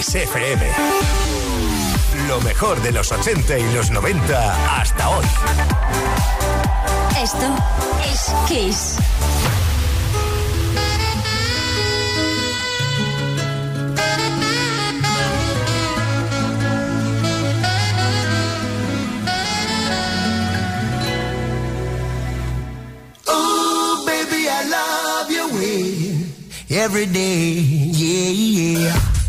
Kiss FM. Lo mejor de los 80 y los 90 hasta hoy. Esto es Kiss. every day. Yeah, yeah.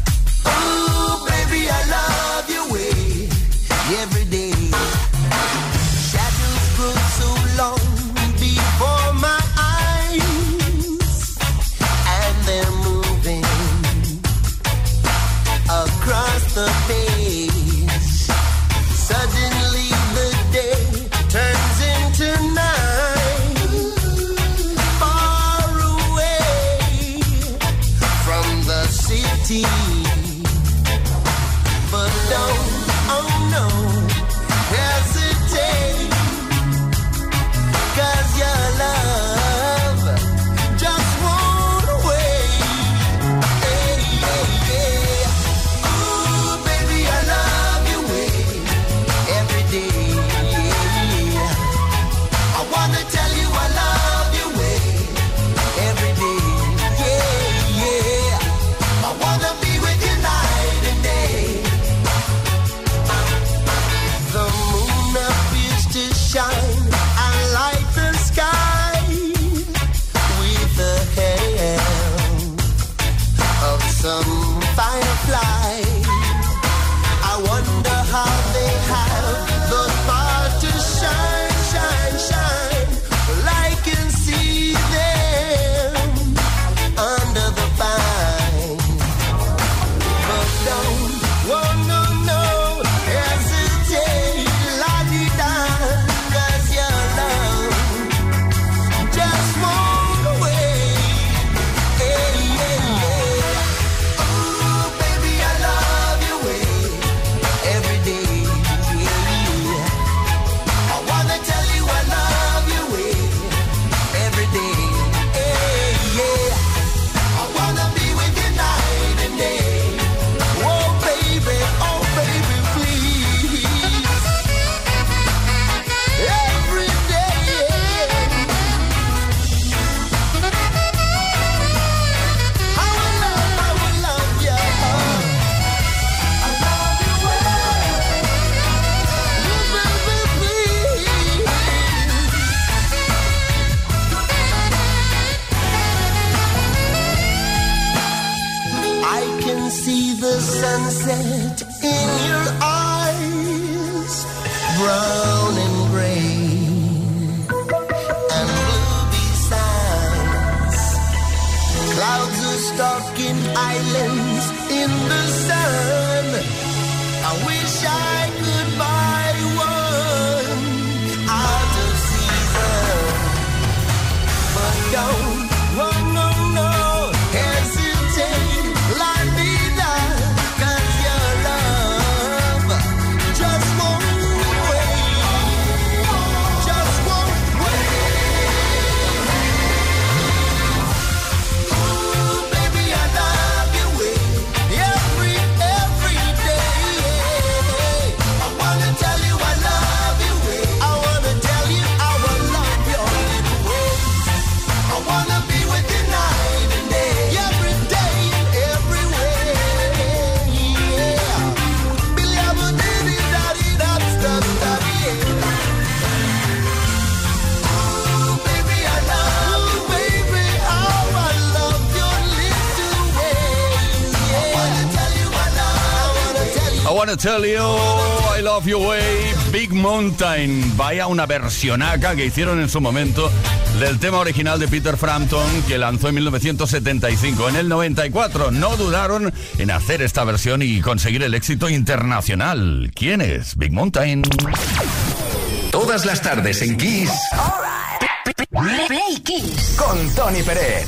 islands in the sun. I wish I could buy one out of season, but don't. Tell you I love your way, Big Mountain. Vaya una versionaca que hicieron en su momento del tema original de Peter Frampton que lanzó en 1975. En el 94 no dudaron en hacer esta versión y conseguir el éxito internacional. ¿Quién es? Big Mountain. Todas las tardes en Kiss. Play Kiss. Con Tony Pérez.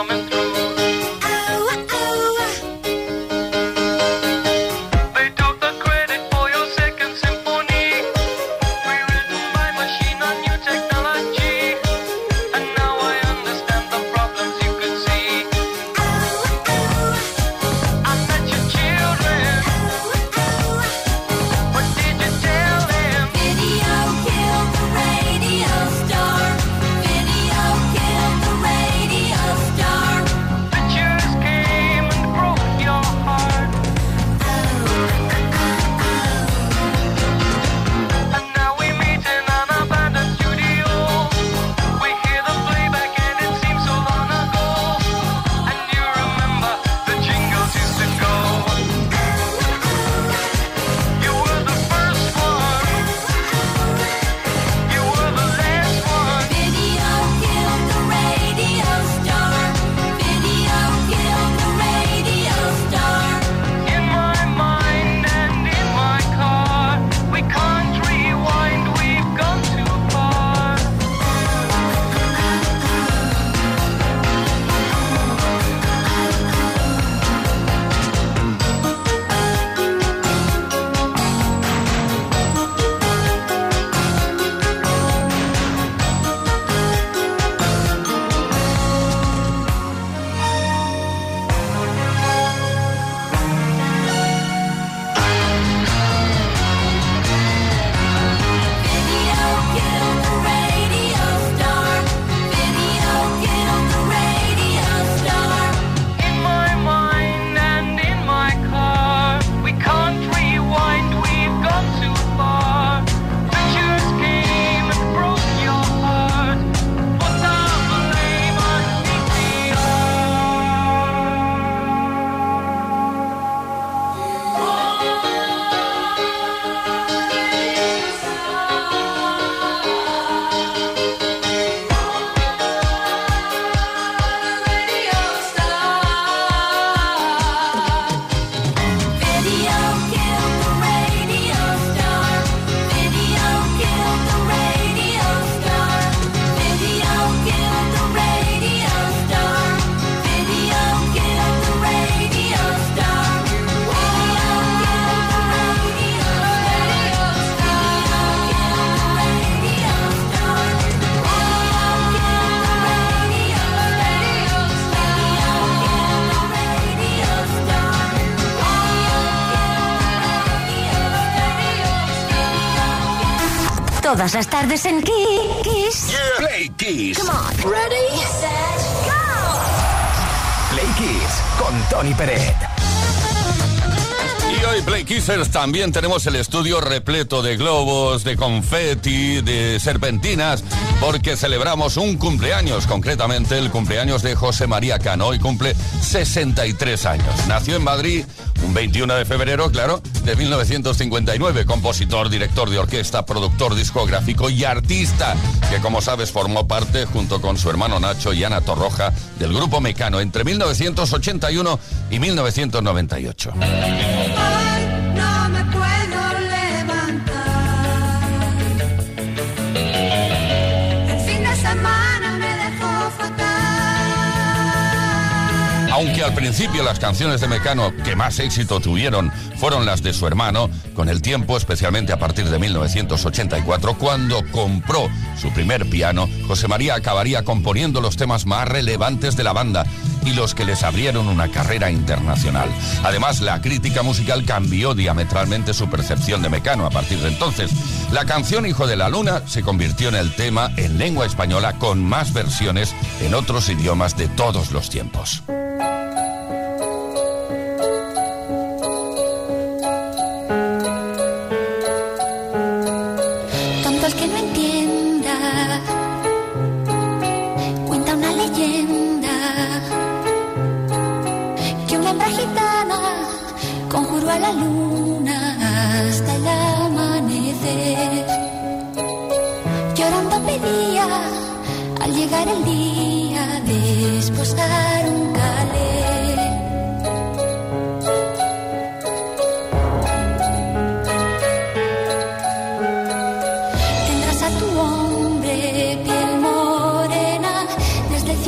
Todas las tardes en Kiss. Play Kiss. Come on. Ready, set, go. Play Kiss con Tony Peret. Y hoy, Play Kissers, también tenemos el estudio repleto de globos, de confeti, de serpentinas, porque celebramos un cumpleaños, concretamente el cumpleaños de José María Cano. Hoy cumple 63 años. Nació en Madrid un 21 de febrero, claro, de 1959. Compositor, director de orquesta, productor discográfico y artista, que como sabes formó parte, junto con su hermano Nacho y Ana Torroja, del grupo Mecano entre 1981 y 1998. Aunque al principio las canciones de Mecano que más éxito tuvieron fueron las de su hermano, con el tiempo, especialmente a partir de 1984, cuando compró su primer piano, José María acabaría componiendo los temas más relevantes de la banda y los que les abrieron una carrera internacional. Además, la crítica musical cambió diametralmente su percepción de Mecano a partir de entonces. La canción Hijo de la Luna se convirtió en el tema en lengua española con más versiones en otros idiomas de todos los tiempos.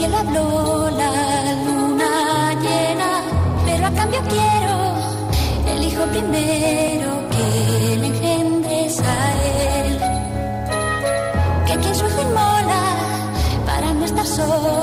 Cielo habló la luna llena, pero a cambio quiero el hijo primero que le engendres a él. Que quien su inmola para no estar sola,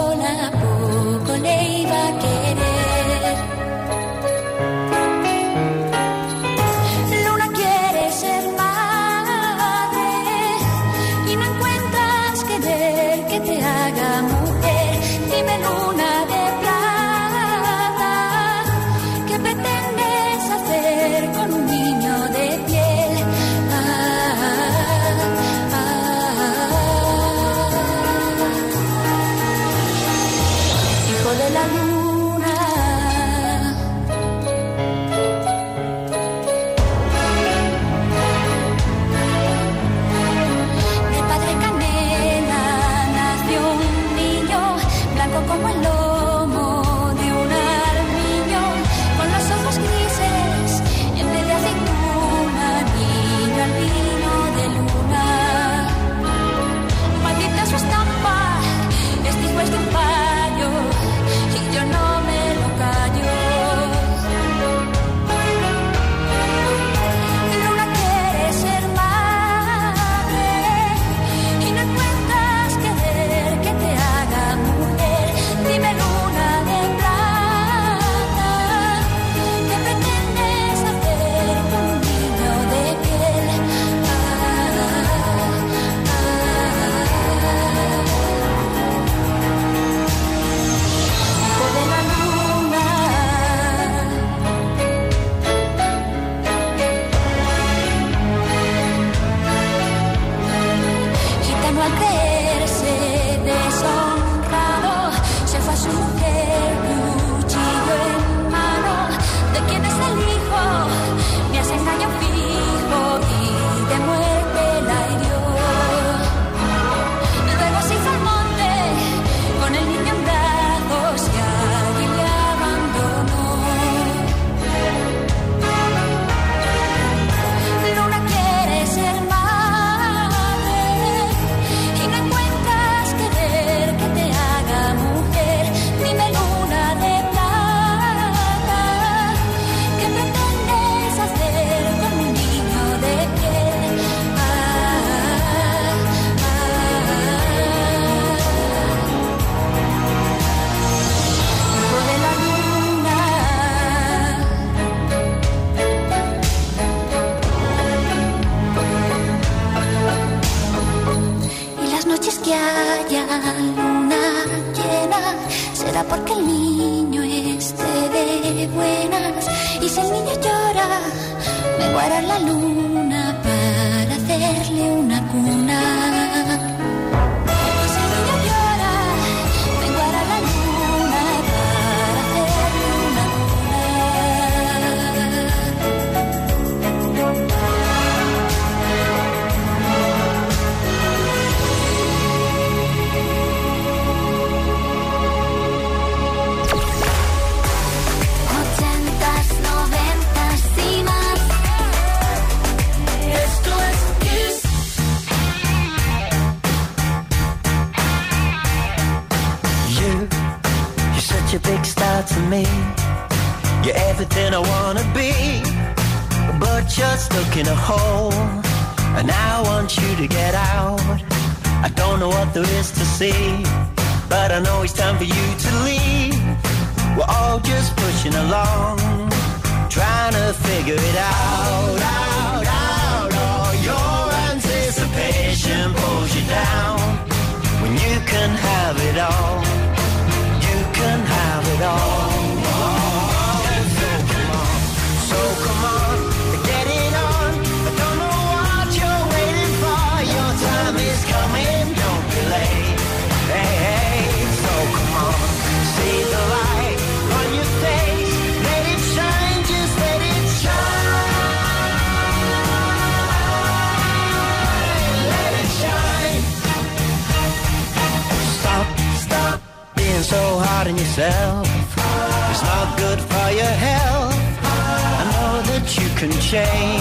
can.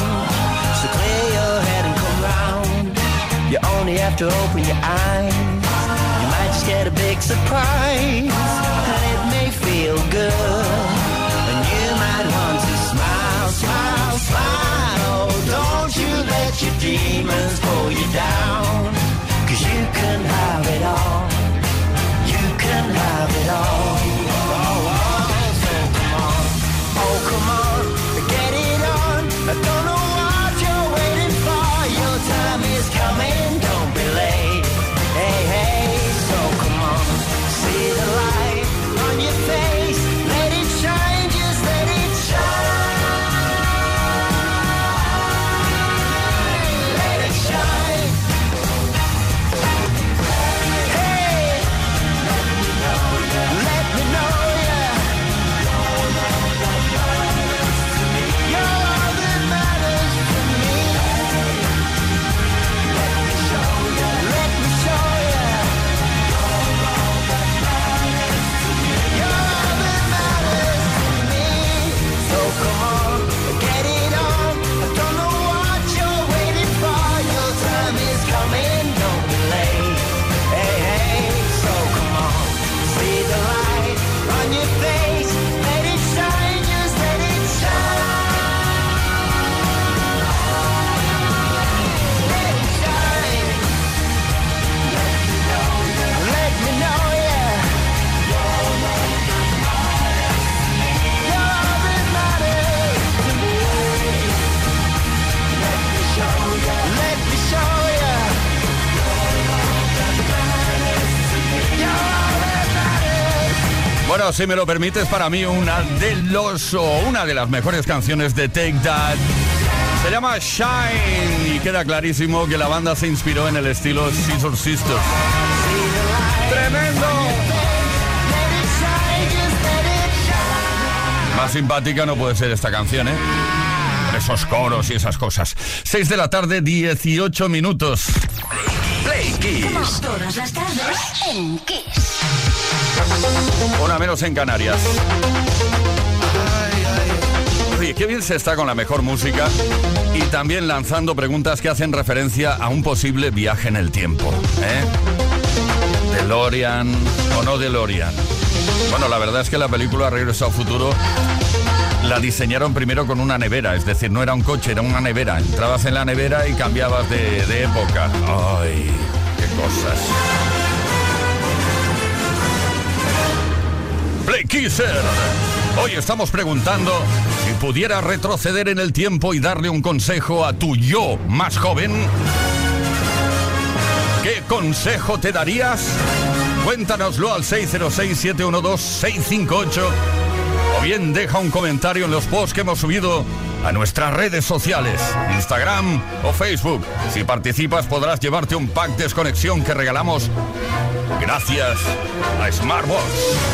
So clear your head and come round. You only have to open your eyes. You might just get a big surprise. And it may feel good. And you might want to smile, smile, smile. Don't you let your demons pull you down. Cause you can have it all. You can have it all. Si me lo permites, para mí una de los una de las mejores canciones de Take That se llama Shine y queda clarísimo que la banda se inspiró en el estilo Scissor Sisters. ¡Tremendo! Más simpática no puede ser esta canción, ¿eh? Esos coros y esas cosas. 6 de la tarde, 18 minutos. Kiss. Todas las tardes en Kiss. Una menos en Canarias. Oye, qué bien se está con la mejor música y también lanzando preguntas que hacen referencia a un posible viaje en el tiempo. ¿eh? ¿DeLorean o no DeLorean? Bueno, la verdad es que la película Regreso al Futuro la diseñaron primero con una nevera, es decir, no era un coche, era una nevera. Entrabas en la nevera y cambiabas de, de época. ¡Ay, qué cosas. Hoy estamos preguntando si pudiera retroceder en el tiempo y darle un consejo a tu yo más joven. ¿Qué consejo te darías? Cuéntanoslo al 606-712-658 o bien deja un comentario en los posts que hemos subido a nuestras redes sociales, Instagram o Facebook. Si participas podrás llevarte un pack de desconexión que regalamos gracias a Smartbox.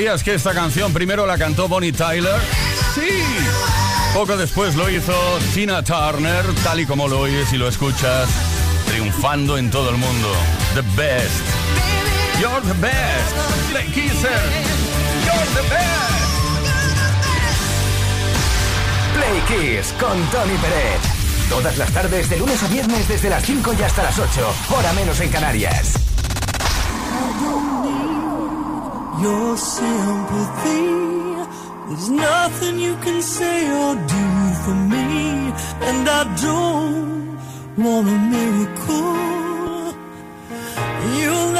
¿Sabías que esta canción primero la cantó Bonnie Tyler? Sí. Poco después lo hizo Tina Turner, tal y como lo oyes y lo escuchas, triunfando en todo el mundo. The best. You're the best. The Kisser. You're the best. Play Kiss con Tony Pérez. Todas las tardes, de lunes a viernes, desde las 5 y hasta las 8, hora menos en Canarias. your sympathy. There's nothing you can say or do for me, and I don't want a miracle. You'll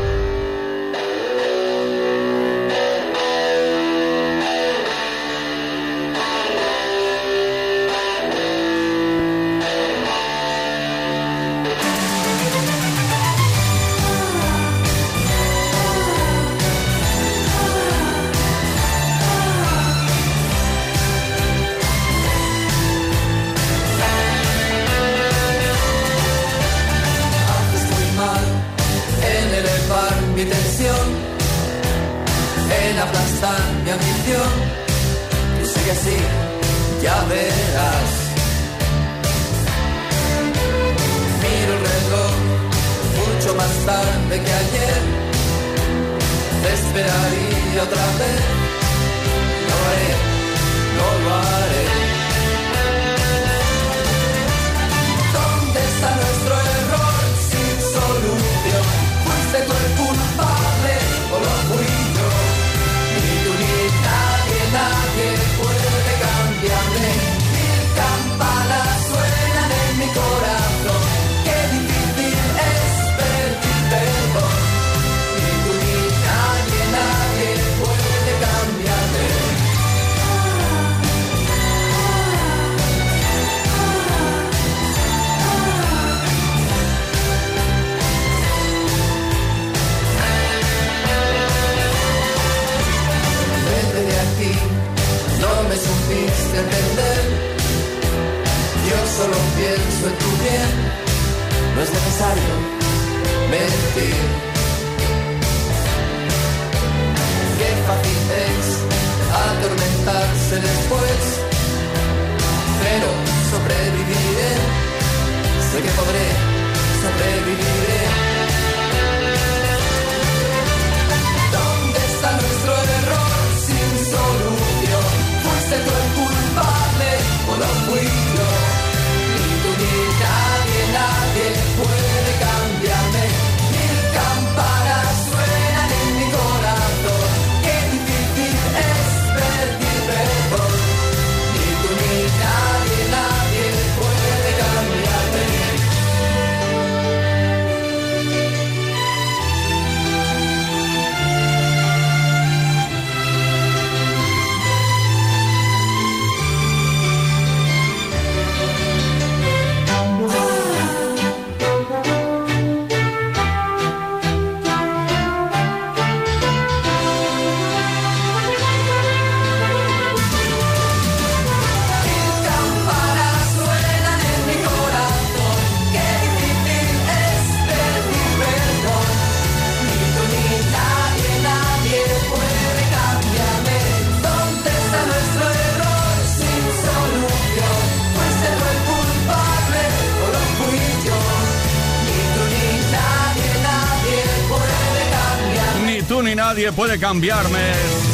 nadie puede cambiarme.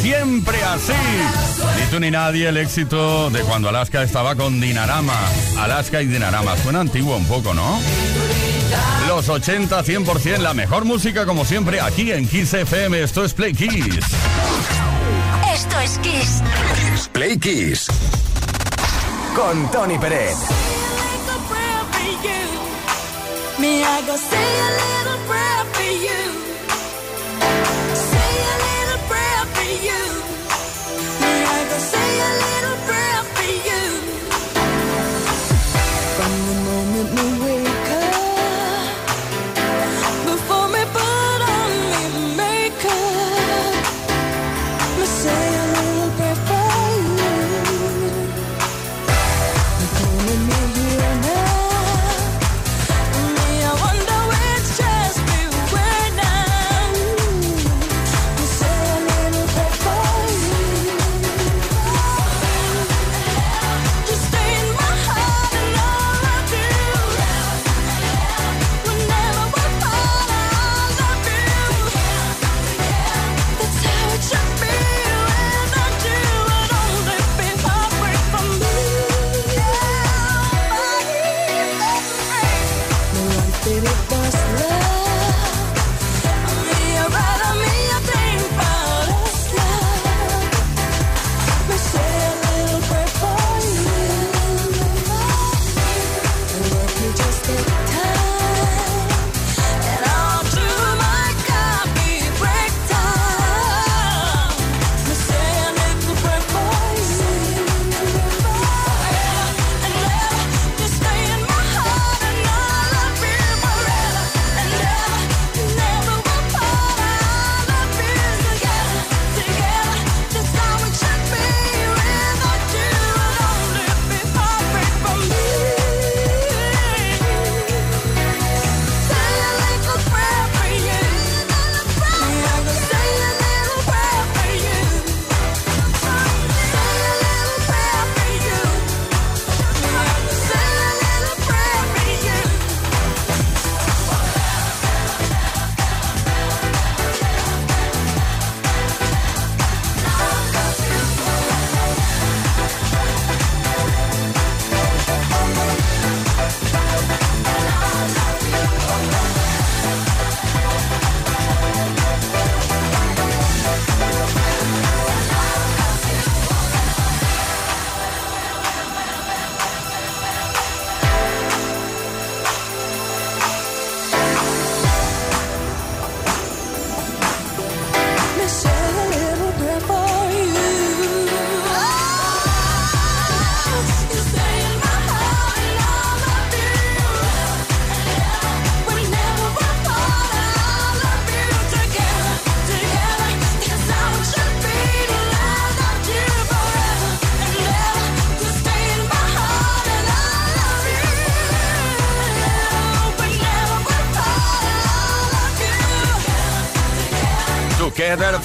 Siempre así. Ni tú ni nadie el éxito de cuando Alaska estaba con Dinarama. Alaska y Dinarama. Suena antiguo un poco, ¿no? Los 80, 100%, la mejor música como siempre aquí en Kiss FM. Esto es Play Kiss. Esto es Kiss. Play Kiss. Con Tony Pérez. Me, for you. baby.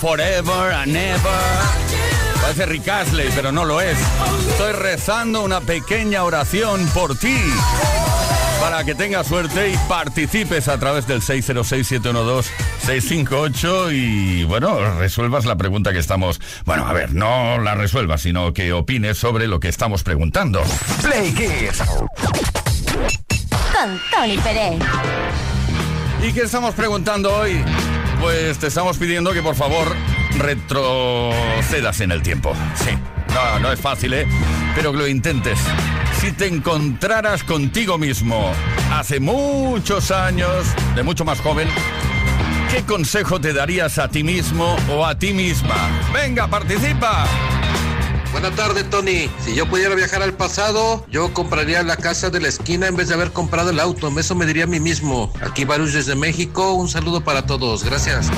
Forever and Ever. Parece Rick Astley, pero no lo es. Estoy rezando una pequeña oración por ti. Para que tengas suerte y participes a través del 606-712-658 y bueno, resuelvas la pregunta que estamos... Bueno, a ver, no la resuelvas, sino que opines sobre lo que estamos preguntando. Play Kiss. Con Tony Pérez. ¿Y qué estamos preguntando hoy? Pues te estamos pidiendo que por favor retrocedas en el tiempo. Sí, no, no es fácil, ¿eh? Pero que lo intentes. Si te encontraras contigo mismo hace muchos años, de mucho más joven, ¿qué consejo te darías a ti mismo o a ti misma? Venga, participa. Buenas tardes, Tony. Si yo pudiera viajar al pasado, yo compraría la casa de la esquina en vez de haber comprado el auto. Eso me diría a mí mismo. Aquí Baruch desde México. Un saludo para todos. Gracias.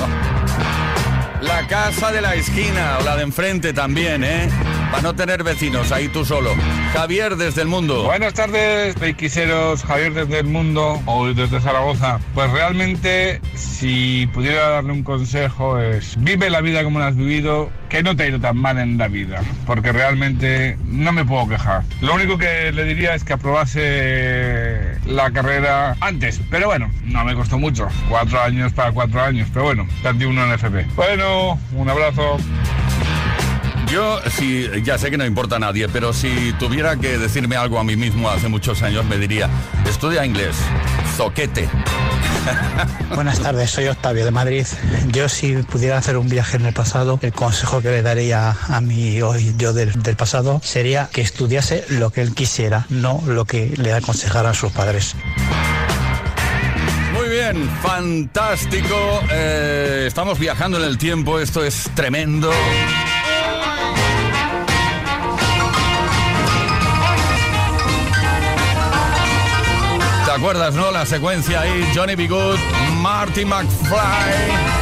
La casa de la esquina o la de enfrente también, ¿eh? Para no tener vecinos, ahí tú solo. Javier desde el mundo. Buenas tardes, peiquiseros, Javier desde el mundo o desde Zaragoza. Pues realmente, si pudiera darle un consejo es, vive la vida como la has vivido, que no te ha ido tan mal en la vida, porque realmente no me puedo quejar. Lo único que le diría es que aprobase la carrera antes, pero bueno, no me costó mucho, cuatro años para cuatro años, pero bueno, perdí uno en FP. Bueno, un abrazo. Yo, sí, ya sé que no importa a nadie, pero si tuviera que decirme algo a mí mismo hace muchos años, me diría, estudia inglés, zoquete. Buenas tardes, soy Octavio de Madrid. Yo si pudiera hacer un viaje en el pasado, el consejo que le daría a mí hoy yo del, del pasado sería que estudiase lo que él quisiera, no lo que le aconsejaran sus padres. Muy bien, fantástico. Eh, estamos viajando en el tiempo, esto es tremendo. Acuerdas, no? La secuencia ahí, Johnny B. Good, Marty McFly.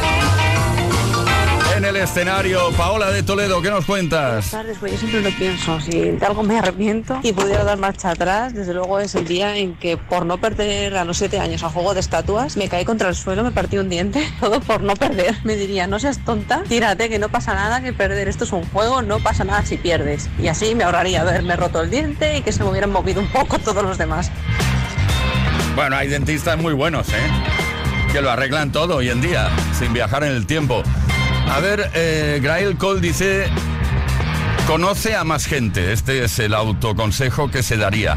En el escenario, Paola de Toledo, ¿qué nos cuentas? Buenas tardes, pues yo siempre lo pienso, si de algo me arrepiento y pudiera dar marcha atrás, desde luego es el día en que por no perder a los siete años a juego de estatuas, me caí contra el suelo, me partí un diente, todo por no perder. Me diría, no seas tonta, tírate, que no pasa nada, que perder esto es un juego, no pasa nada si pierdes. Y así me ahorraría haberme roto el diente y que se me hubieran movido un poco todos los demás. Bueno, hay dentistas muy buenos, ¿eh? Que lo arreglan todo hoy en día, sin viajar en el tiempo. A ver, eh, Grail Cole dice, conoce a más gente. Este es el autoconsejo que se daría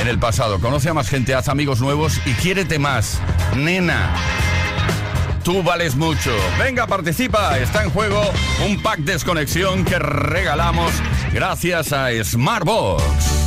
en el pasado. Conoce a más gente, haz amigos nuevos y quiérete más. Nena, tú vales mucho. Venga, participa. Está en juego un pack desconexión que regalamos gracias a Smartbox.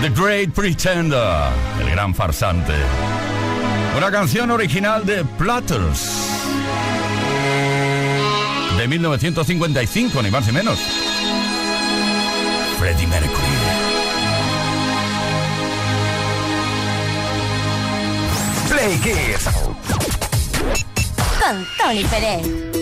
The Great Pretender, el gran farsante. Una canción original de Platters. De 1955, ni más ni menos. Freddie Mercury. Play Kids. Con Tony Pérez.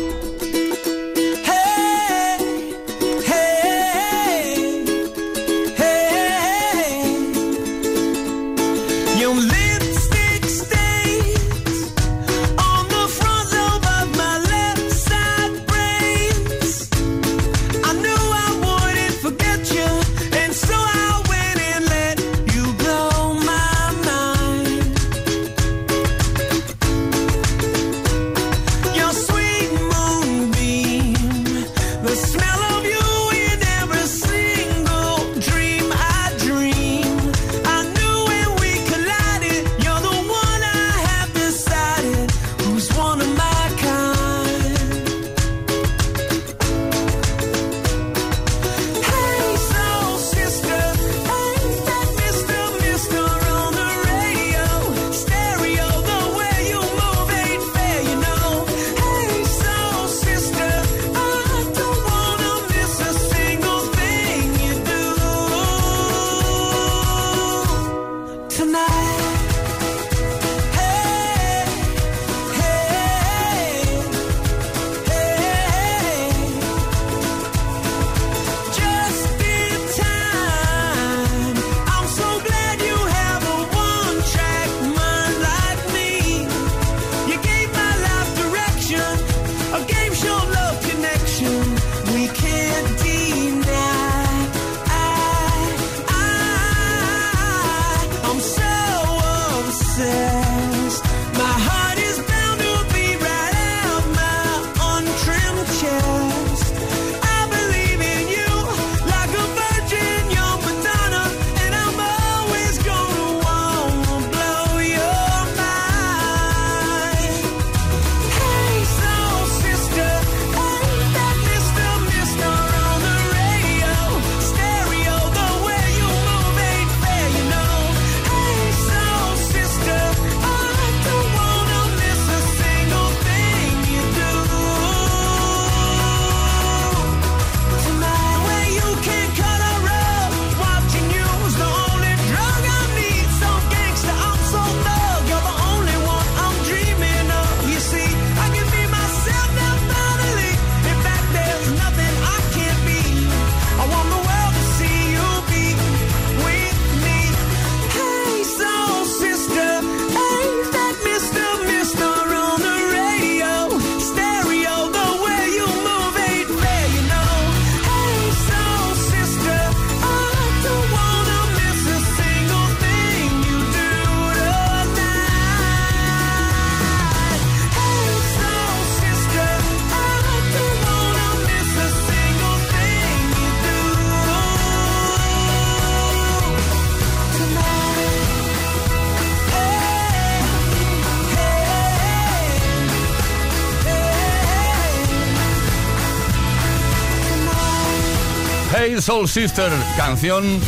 Soul Sister, canción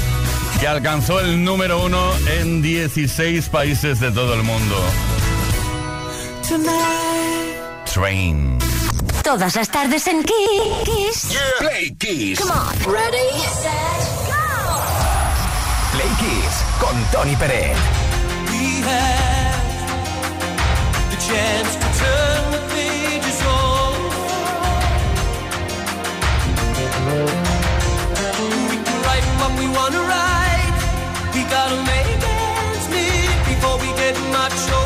que alcanzó el número uno en 16 países de todo el mundo. Tonight. Train. Todas las tardes en Kiss. Yeah. Play Kiss. Come on. Ready, set, go. Play Kiss con Tony Pérez. We the chance to turn the pages over. write what we wanna write. We gotta make ends meet before we get much older.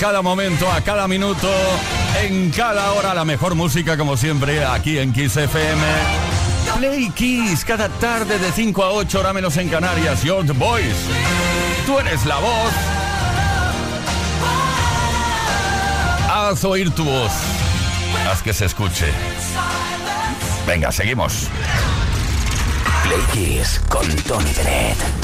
cada momento, a cada minuto, en cada hora, la mejor música, como siempre, aquí en Kiss FM. Play Kiss, cada tarde de 5 a 8, hora menos en Canarias. Your Boys, tú eres la voz. Haz oír tu voz. Haz que se escuche. Venga, seguimos. Play Kiss con Tony Bennett.